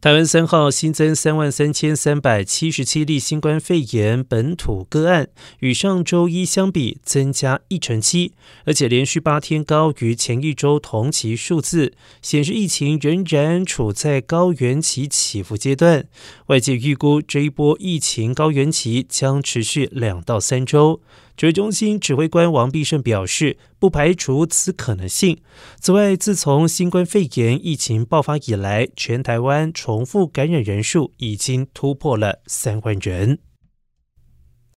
台湾三号新增三万三千三百七十七例新冠肺炎本土个案，与上周一相比增加一成七，而且连续八天高于前一周同期数字，显示疫情仍然处在高原期起伏阶段。外界预估这一波疫情高原期将持续两到三周。指挥中心指挥官王必胜表示，不排除此可能性。此外，自从新冠肺炎疫情爆发以来，全台湾重复感染人数已经突破了三万人。